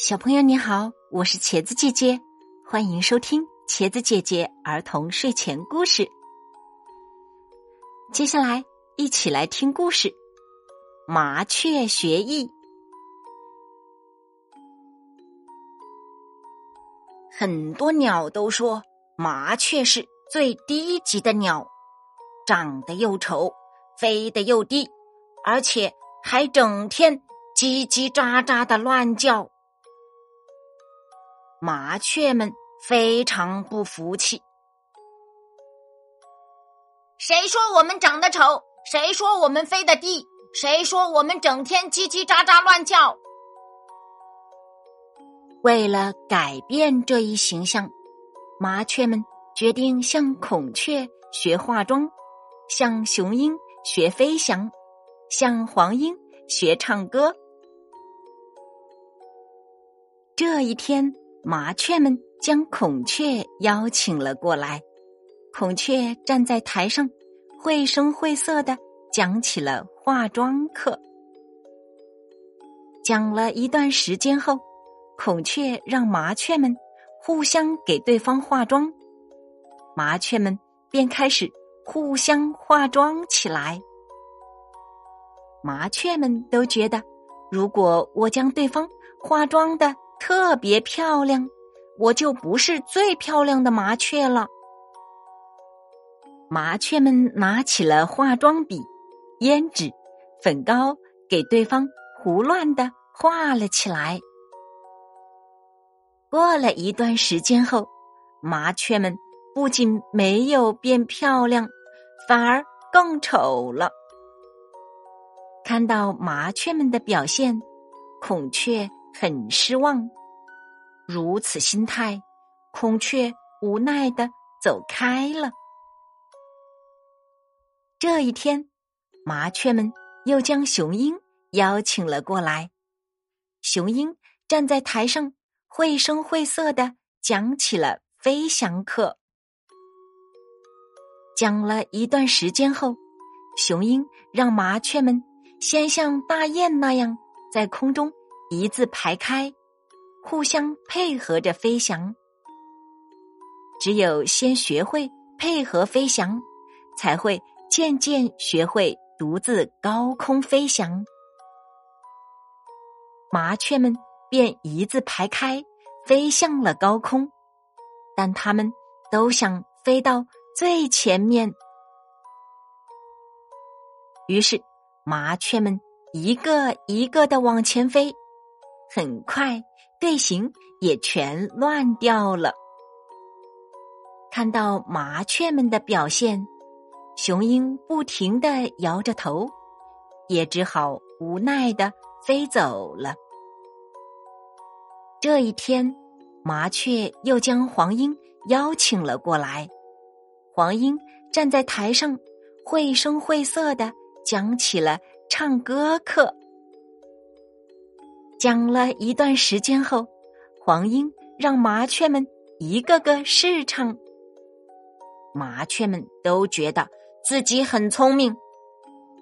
小朋友你好，我是茄子姐姐，欢迎收听茄子姐姐儿童睡前故事。接下来一起来听故事《麻雀学艺》。很多鸟都说麻雀是最低级的鸟，长得又丑，飞得又低，而且还整天叽叽喳喳的乱叫。麻雀们非常不服气。谁说我们长得丑？谁说我们飞得低？谁说我们整天叽叽喳喳乱叫？为了改变这一形象，麻雀们决定向孔雀学化妆，向雄鹰学飞翔，向黄莺学唱歌。这一天。麻雀们将孔雀邀请了过来，孔雀站在台上，绘声绘色的讲起了化妆课。讲了一段时间后，孔雀让麻雀们互相给对方化妆，麻雀们便开始互相化妆起来。麻雀们都觉得，如果我将对方化妆的。特别漂亮，我就不是最漂亮的麻雀了。麻雀们拿起了化妆笔、胭脂、粉膏，给对方胡乱的画了起来。过了一段时间后，麻雀们不仅没有变漂亮，反而更丑了。看到麻雀们的表现，孔雀。很失望，如此心态，孔雀无奈的走开了。这一天，麻雀们又将雄鹰邀请了过来。雄鹰站在台上，绘声绘色的讲起了飞翔课。讲了一段时间后，雄鹰让麻雀们先像大雁那样在空中。一字排开，互相配合着飞翔。只有先学会配合飞翔，才会渐渐学会独自高空飞翔。麻雀们便一字排开，飞向了高空，但它们都想飞到最前面。于是，麻雀们一个一个的往前飞。很快，队形也全乱掉了。看到麻雀们的表现，雄鹰不停的摇着头，也只好无奈的飞走了。这一天，麻雀又将黄莺邀请了过来。黄莺站在台上，绘声绘色的讲起了唱歌课。讲了一段时间后，黄莺让麻雀们一个个试唱。麻雀们都觉得自己很聪明，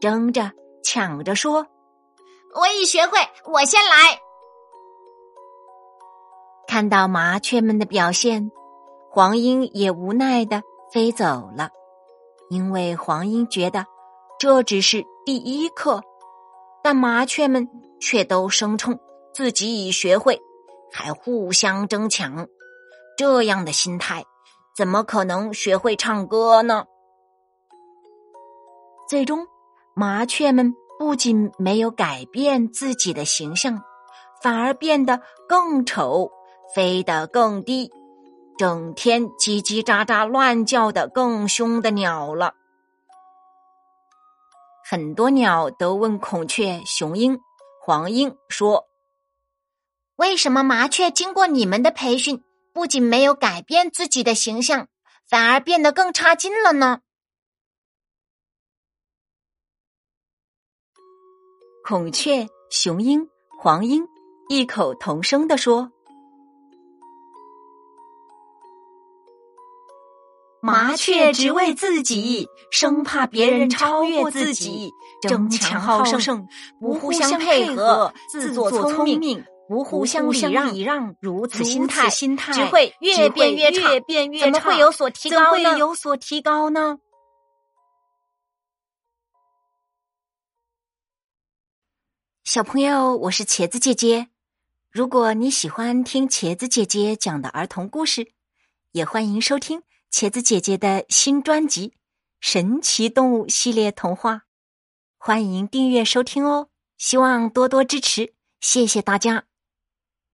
争着抢着说：“我已学会，我先来。”看到麻雀们的表现，黄莺也无奈的飞走了，因为黄莺觉得这只是第一课，但麻雀们却都声称。自己已学会，还互相争抢，这样的心态怎么可能学会唱歌呢？最终，麻雀们不仅没有改变自己的形象，反而变得更丑，飞得更低，整天叽叽喳喳乱叫的更凶的鸟了。很多鸟都问孔雀、雄鹰、黄莺说。为什么麻雀经过你们的培训，不仅没有改变自己的形象，反而变得更差劲了呢？孔雀、雄鹰、黄莺异口同声的说：“麻雀只为自己，生怕别人超越自己，争强好胜，不互相配合，自作聪明。”不互相礼让，如此心态，心态只会越变越差，越变越差，怎么会有所提高呢？会有所提高呢？小朋友，我是茄子姐姐。如果你喜欢听茄子姐姐讲的儿童故事，也欢迎收听茄子姐姐的新专辑《神奇动物系列童话》，欢迎订阅收听哦！希望多多支持，谢谢大家。